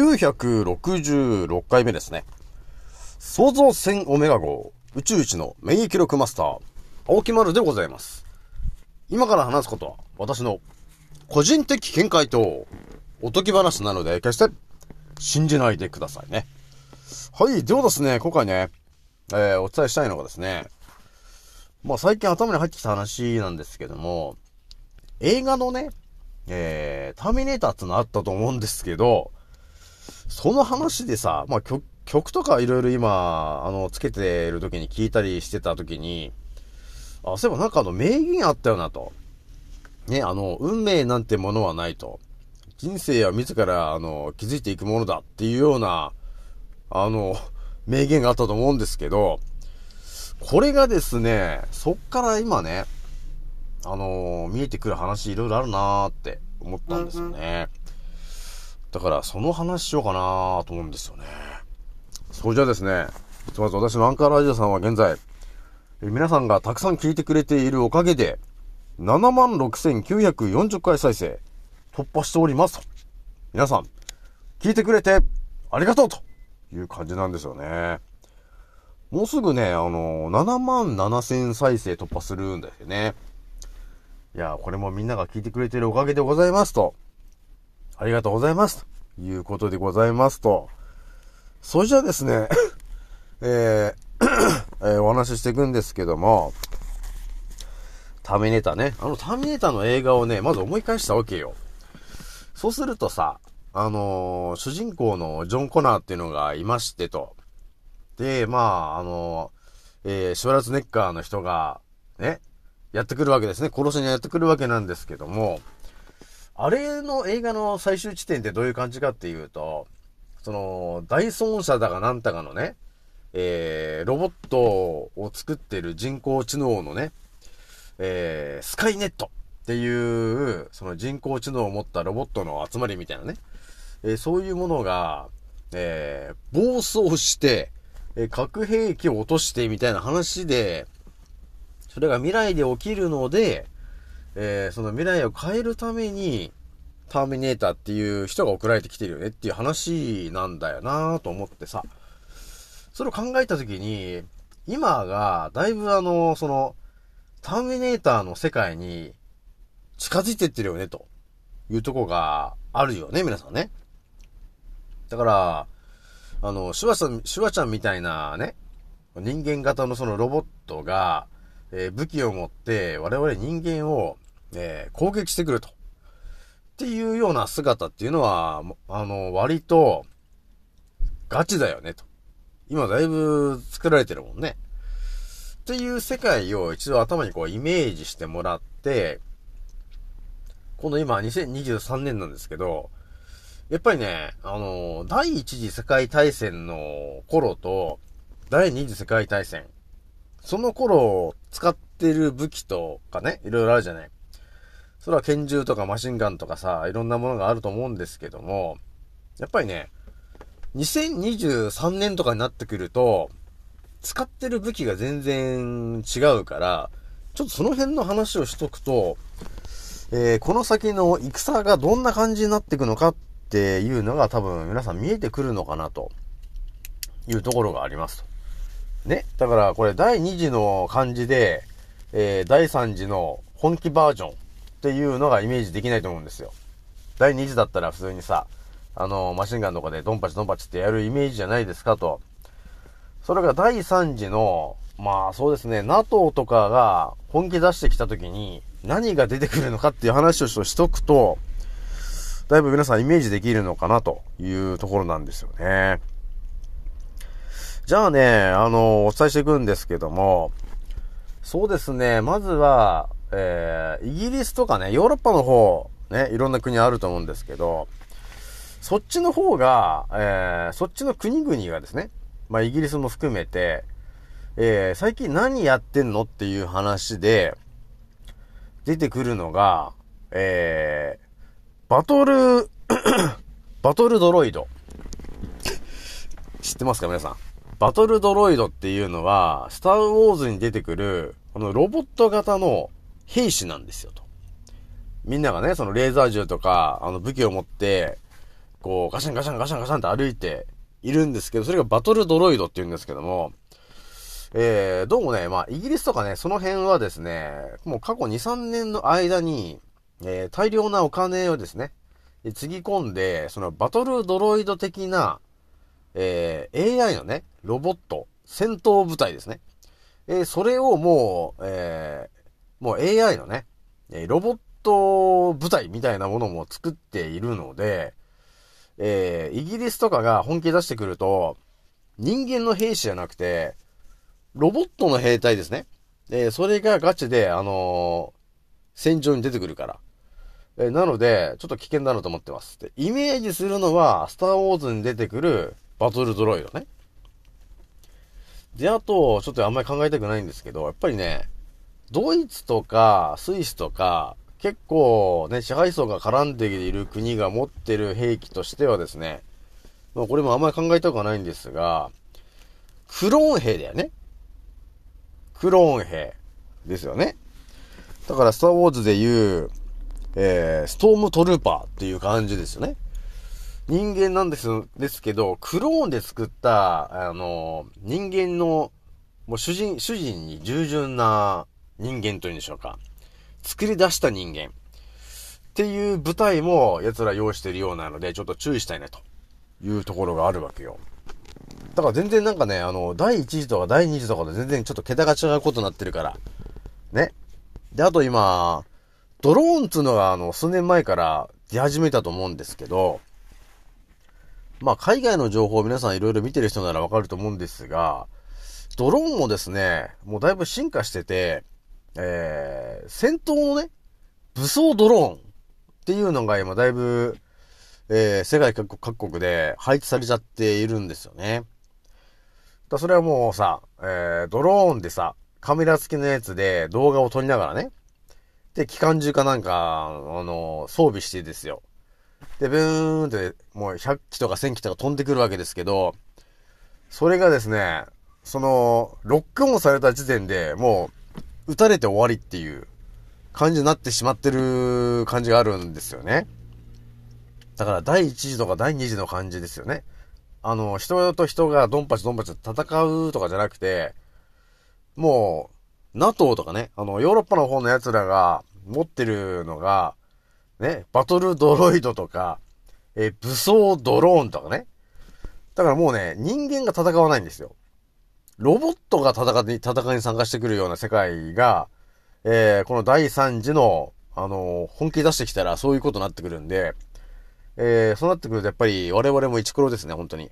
966回目ですね。創造船オメガ号宇宙一の免疫力マスター、青木丸でございます。今から話すことは私の個人的見解とおとぎ話なので決して信じないでくださいね。はい、ではですね、今回ね、えー、お伝えしたいのがですね、まあ最近頭に入ってきた話なんですけども、映画のね、えー、ターミネーターってのあったと思うんですけど、その話でさ、まあ曲、曲とかいろいろ今、あの、つけてる時に聞いたりしてた時に、あ、そういえばなんかあの、名言あったよなと。ね、あの、運命なんてものはないと。人生は自ら、あの、気づいていくものだっていうような、あの、名言があったと思うんですけど、これがですね、そっから今ね、あの見えてくる話いろいろあるなーって思ったんですよね。だから、その話しようかなと思うんですよね。それじゃあですね、ひとまず私のアンカーラジオさんは現在、皆さんがたくさん聞いてくれているおかげで、76,940回再生突破しておりますと。皆さん、聞いてくれてありがとうという感じなんですよね。もうすぐね、あの、7万7000再生突破するんだよね。いや、これもみんなが聞いてくれてるおかげでございますと。ありがとうございます。ということでございますと。それじゃあですね、えー えー、お話ししていくんですけども、ターミネーターね。あのターミネーターの映画をね、まず思い返したわけよ。そうするとさ、あのー、主人公のジョン・コナーっていうのがいましてと。で、まあ、あのー、えー、シュワルツネッカーの人が、ね、やってくるわけですね。殺しにやってくるわけなんですけども、あれの映画の最終地点ってどういう感じかっていうと、その、大孫者だかなんたかのね、えー、ロボットを作ってる人工知能のね、えー、スカイネットっていう、その人工知能を持ったロボットの集まりみたいなね、えー、そういうものが、えー、暴走して、えー、核兵器を落としてみたいな話で、それが未来で起きるので、えー、その未来を変えるために、ターミネーターっていう人が送られてきてるよねっていう話なんだよなと思ってさ。それを考えたときに、今が、だいぶあの、その、ターミネーターの世界に近づいてってるよね、というとこがあるよね、皆さんね。だから、あの、シュワさん、シュワちゃんみたいなね、人間型のそのロボットが、えー、武器を持って我々人間を、えー、攻撃してくると。っていうような姿っていうのは、あの、割と、ガチだよね、と。今だいぶ作られてるもんね。っていう世界を一度頭にこうイメージしてもらって、この今2023年なんですけど、やっぱりね、あの、第一次世界大戦の頃と、第二次世界大戦、その頃使ってる武器とかね、いろいろあるじゃない。それは拳銃とかマシンガンとかさ、いろんなものがあると思うんですけども、やっぱりね、2023年とかになってくると、使ってる武器が全然違うから、ちょっとその辺の話をしとくと、えー、この先の戦がどんな感じになっていくのかっていうのが多分皆さん見えてくるのかなというところがありますと。ね。だからこれ第2次の漢字で、えー、第3次の本気バージョンっていうのがイメージできないと思うんですよ。第2次だったら普通にさ、あの、マシンガンとかでドンパチドンパチってやるイメージじゃないですかと。それが第3次の、まあそうですね、NATO とかが本気出してきた時に何が出てくるのかっていう話をしとくと、だいぶ皆さんイメージできるのかなというところなんですよね。じゃあね、あの、お伝えしていくんですけども、そうですね、まずは、えー、イギリスとかね、ヨーロッパの方、ね、いろんな国あると思うんですけど、そっちの方が、えー、そっちの国々がですね、まあ、イギリスも含めて、えー、最近何やってんのっていう話で、出てくるのが、えー、バトル、バトルドロイド。知ってますか皆さん？バトルドロイドっていうのは、スターウォーズに出てくる、このロボット型の兵士なんですよと。みんながね、そのレーザー銃とか、あの武器を持って、こう、ガシャンガシャンガシャンガシャンって歩いているんですけど、それがバトルドロイドって言うんですけども、えー、どうもね、まあ、イギリスとかね、その辺はですね、もう過去2、3年の間に、えー、大量なお金をですね、つぎ込んで、そのバトルドロイド的な、えー、AI のね、ロボット、戦闘部隊ですね。えー、それをもう、えー、もう AI のね、ロボット部隊みたいなものも作っているので、えー、イギリスとかが本気出してくると、人間の兵士じゃなくて、ロボットの兵隊ですね。えー、それがガチで、あのー、戦場に出てくるから。えー、なので、ちょっと危険だなと思ってます。で、イメージするのは、スターウォーズに出てくるバトルドロイドね。で、あと、ちょっとあんまり考えたくないんですけど、やっぱりね、ドイツとか、スイスとか、結構ね、支配層が絡んでいる国が持ってる兵器としてはですね、まあこれもあんまり考えたくはないんですが、クローン兵だよね。クローン兵ですよね。だから、スターウォーズで言う、えー、ストームトルーパーっていう感じですよね。人間なんです、ですけど、クローンで作った、あの、人間の、もう主人、主人に従順な人間というんでしょうか。作り出した人間。っていう舞台も奴ら用意してるようなので、ちょっと注意したいね、というところがあるわけよ。だから全然なんかね、あの、第1次とか第2次とかで全然ちょっと桁が違うことになってるから。ね。で、あと今、ドローンっつうのがあの、数年前から出始めたと思うんですけど、まあ、海外の情報を皆さんいろいろ見てる人ならわかると思うんですが、ドローンもですね、もうだいぶ進化してて、えー、戦闘のね、武装ドローンっていうのが今だいぶ、えー、世界各国で配置されちゃっているんですよね。だそれはもうさ、えー、ドローンでさ、カメラ付きのやつで動画を撮りながらね。で、機関銃かなんか、あの、装備してですよ。で、ブーンって、もう100機とか1000機とか飛んでくるわけですけど、それがですね、その、ロックオンされた時点でもう、撃たれて終わりっていう感じになってしまってる感じがあるんですよね。だから第1次とか第2次の感じですよね。あの、人と人がドンパチドンパチ戦うとかじゃなくて、もう、NATO とかね、あの、ヨーロッパの方の奴らが持ってるのが、ね、バトルドロイドとか、え武装ドローンとかね。だからもうね、人間が戦わないんですよ。ロボットが戦い、戦いに参加してくるような世界が、えー、この第3次の、あのー、本気出してきたらそういうことになってくるんで、えー、そうなってくるとやっぱり我々も一黒ですね、本当に。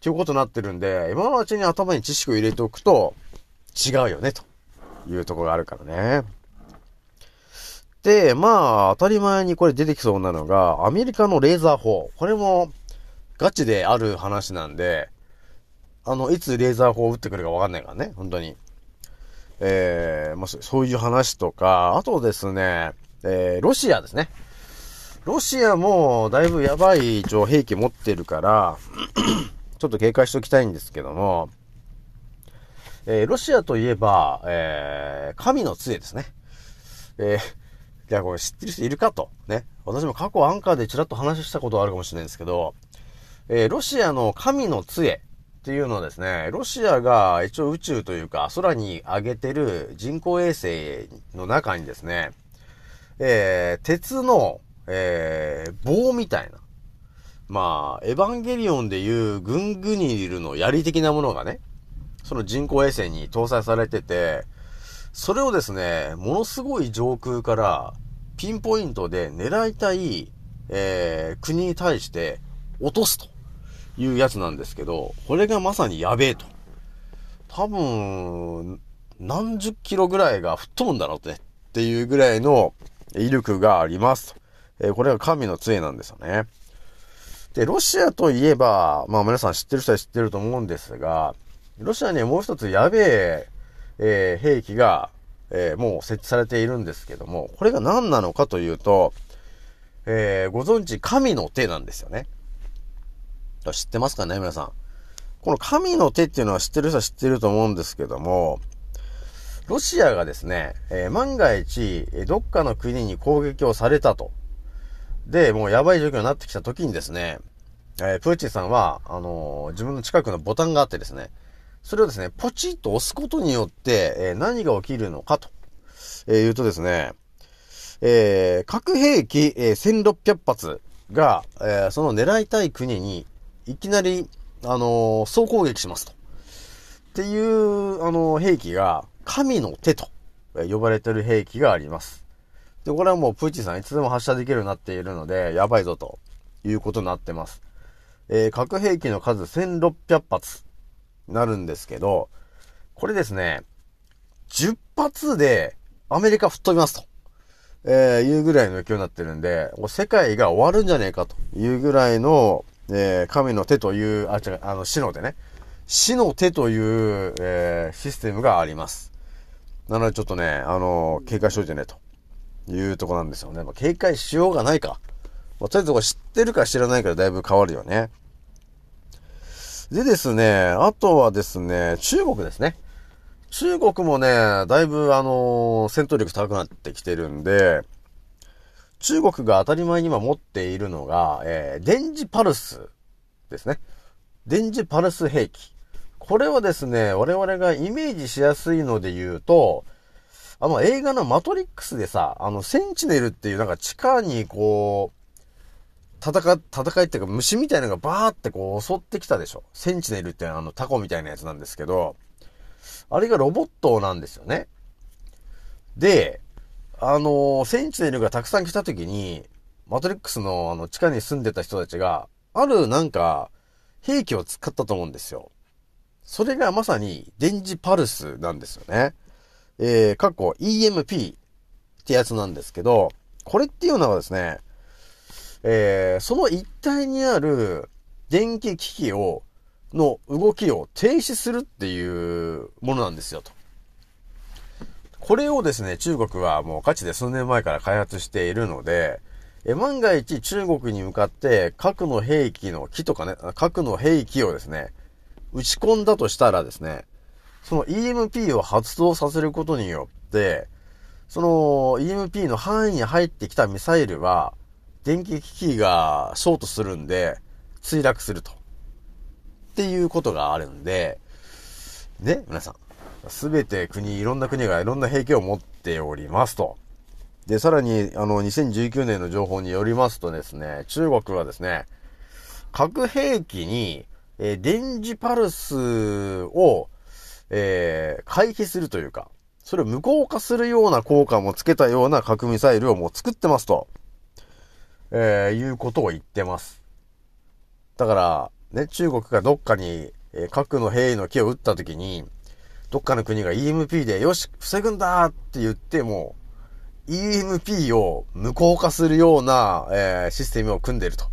ということになってるんで、今のうちに頭に知識を入れておくと、違うよね、というところがあるからね。で、まあ、当たり前にこれ出てきそうなのが、アメリカのレーザー砲。これも、ガチである話なんで、あの、いつレーザー砲を撃ってくるかわかんないからね、本当に。えー、まあ、そういう話とか、あとですね、えー、ロシアですね。ロシアもだいぶやばい一応兵器持ってるから ちょっと警戒しておきたいんですけども、えー、ロシアといえば、えー、神の杖ですね。えー、じゃこれ知ってる人いるかと。ね。私も過去アンカーでちらっと話したことあるかもしれないんですけど、えー、ロシアの神の杖っていうのはですね、ロシアが一応宇宙というか空に上げてる人工衛星の中にですね、えー、鉄のえー、棒みたいな。まあ、エヴァンゲリオンでいうグングニルの槍的なものがね、その人工衛星に搭載されてて、それをですね、ものすごい上空からピンポイントで狙いたい、えー、国に対して落とすというやつなんですけど、これがまさにやべえと。多分、何十キロぐらいが吹っ飛ぶんだろうって、っていうぐらいの威力がありますと。えー、これが神の杖なんですよね。で、ロシアといえば、まあ皆さん知ってる人は知ってると思うんですが、ロシアにはもう一つやべえ、えー、兵器が、えー、もう設置されているんですけども、これが何なのかというと、えー、ご存知、神の手なんですよね。知ってますかね、皆さん。この神の手っていうのは知ってる人は知ってると思うんですけども、ロシアがですね、えー、万が一、どっかの国に攻撃をされたと。で、もうやばい状況になってきた時にですね、えー、プーチンさんは、あのー、自分の近くのボタンがあってですね、それをですね、ポチッと押すことによって、えー、何が起きるのかと、えー、言うとですね、えー、核兵器、え、1600発が、え、その狙いたい国に、いきなり、あの、総攻撃しますと。っていう、あの、兵器が、神の手と、呼ばれてる兵器があります。で、これはもうプーチンさんいつでも発射できるようになっているので、やばいぞということになってます。えー、核兵器の数1600発なるんですけど、これですね、10発でアメリカ吹っ飛びますと、えー、いうぐらいの勢いになってるんで、もう世界が終わるんじゃねえかというぐらいの、えー、神の手という、あ、違う、あの、死の手ね。死の手という、えー、システムがあります。なのでちょっとね、あの警戒しといてね、というとこなんですよね。まあ、警戒しようがないか。まあ、とりあえず知ってるか知らないかでだいぶ変わるよね。でですね、あとはですね、中国ですね。中国もね、だいぶあのー、戦闘力高くなってきてるんで、中国が当たり前に今持っているのが、えー、電磁パルスですね。電磁パルス兵器。これはですね、我々がイメージしやすいので言うと、あの映画のマトリックスでさ、あのセンチネルっていうなんか地下にこう、戦、戦いっていうか虫みたいなのがバーってこう襲ってきたでしょ。センチネルってあのタコみたいなやつなんですけど、あれがロボットなんですよね。で、あの、センチネルがたくさん来た時に、マトリックスのあの地下に住んでた人たちが、あるなんか、兵器を使ったと思うんですよ。それがまさに電磁パルスなんですよね。えー、過去 EMP ってやつなんですけど、これっていうのはですね、えー、その一帯にある電気機器を、の動きを停止するっていうものなんですよ、と。これをですね、中国はもう価値で数年前から開発しているので、え万が一中国に向かって核の兵器の木とかね、核の兵器をですね、打ち込んだとしたらですね、その EMP を発動させることによって、その EMP の範囲に入ってきたミサイルは、電気機器がショートするんで、墜落すると。っていうことがあるんで、ね、皆さん。すべて国、いろんな国がいろんな兵器を持っておりますと。で、さらに、あの、2019年の情報によりますとですね、中国はですね、核兵器に、えー、電磁パルスを、えー、回避するというか、それを無効化するような効果もつけたような核ミサイルをもう作ってますと。えー、いうことを言ってます。だから、ね、中国がどっかに、えー、核の兵器の木を撃った時に、どっかの国が EMP で、よし、防ぐんだって言っても、EMP を無効化するような、えー、システムを組んでると。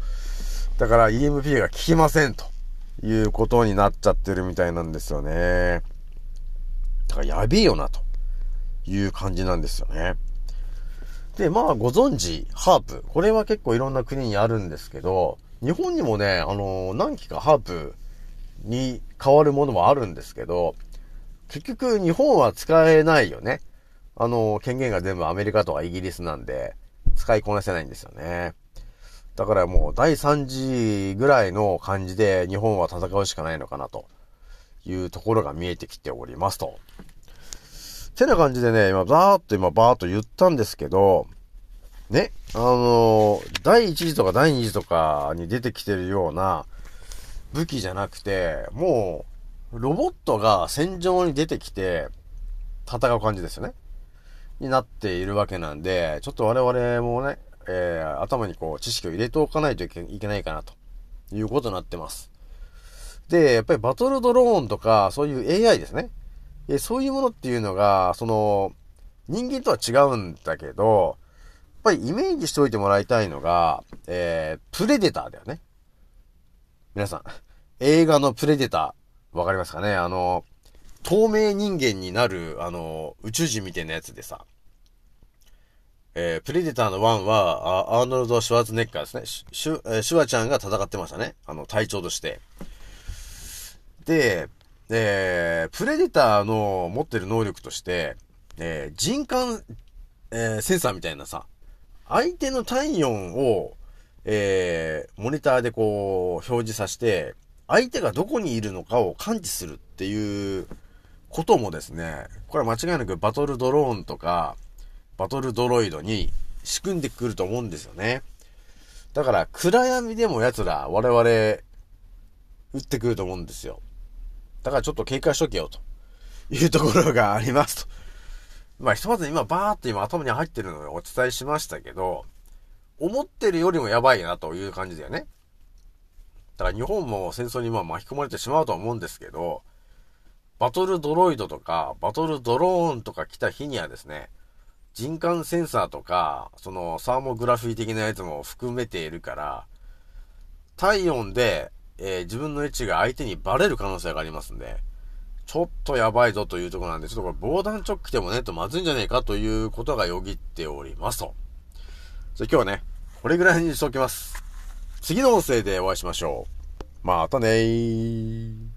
だから EMP が効きませんということになっちゃってるみたいなんですよね。だからやべえよなという感じなんですよね。で、まあ、ご存知、ハープ。これは結構いろんな国にあるんですけど、日本にもね、あのー、何機かハープに変わるものもあるんですけど、結局日本は使えないよね。あのー、権限が全部アメリカとかイギリスなんで、使いこなせないんですよね。だからもう第3次ぐらいの感じで日本は戦うしかないのかなというところが見えてきておりますと。てな感じでね、今、ざーっと今、バーっと言ったんですけど、ね、あのー、第1次とか第2次とかに出てきてるような武器じゃなくて、もう、ロボットが戦場に出てきて、戦う感じですよね。になっているわけなんで、ちょっと我々もね、えー、頭にこう、知識を入れておかないといけないかな、ということになってます。で、やっぱりバトルドローンとか、そういう AI ですね。えそういうものっていうのが、その、人間とは違うんだけど、やっぱりイメージしておいてもらいたいのが、えー、プレデターだよね。皆さん、映画のプレデター、わかりますかね？あの、透明人間になる、あの、宇宙人みたいなやつでさ、えー、プレデターの1は、アーノルド・シュワーツネッカーですね。シュ、シュシュワちゃんが戦ってましたね。あの、隊長として。で、で、プレデターの持ってる能力として、えー、人感、えー、センサーみたいなさ、相手の体温を、えー、モニターでこう、表示させて、相手がどこにいるのかを感知するっていうこともですね、これは間違いなくバトルドローンとか、バトルドロイドに仕組んでくると思うんですよね。だから、暗闇でも奴ら、我々、撃ってくると思うんですよ。だからちょっと警戒しとけよ、というところがありますと。まあ、ひとまず今、バーっと今頭に入ってるのでお伝えしましたけど、思ってるよりもやばいなという感じだよね。だから日本も戦争にま巻き込まれてしまうとは思うんですけど、バトルドロイドとか、バトルドローンとか来た日にはですね、人感センサーとか、そのサーモグラフィー的なやつも含めているから、体温で、えー、自分の位置が相手にバレる可能性がありますんで、ちょっとやばいぞというところなんで、ちょっとこれ防弾チョッキでもね、とまずいんじゃねえかということがよぎっておりますと。じゃ今日はね、これぐらいにしておきます。次の音声でお会いしましょう。またねー。